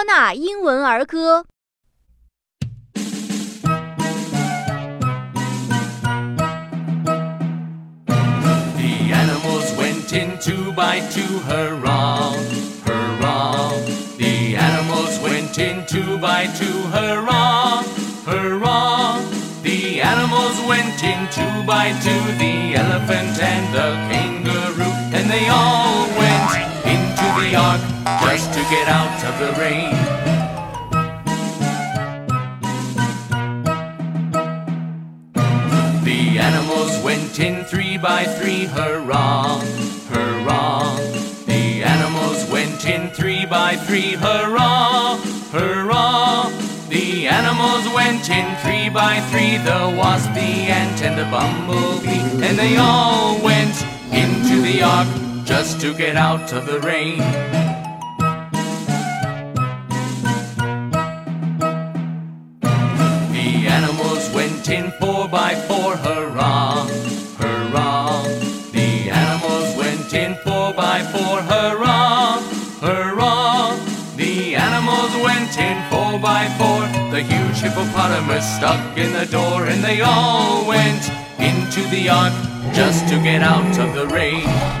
托纳英文儿歌》。The animals went in two by two, hurrah, hurrah. The animals went in two by two, hurrah, hurrah. The animals went in two by two, the elephant and the kangaroo, and they all to get out of the rain. The animals went in three by three, hurrah, hurrah. The animals went in three by three, hurrah, hurrah. The animals went in three by three, the wasp, the ant, and the bumblebee, and they all went into the ark just to get out of the rain. In four by four, hurrah, hurrah. The animals went in four by four, hurrah, hurrah. The animals went in four by four. The huge hippopotamus stuck in the door, and they all went into the ark just to get out of the rain.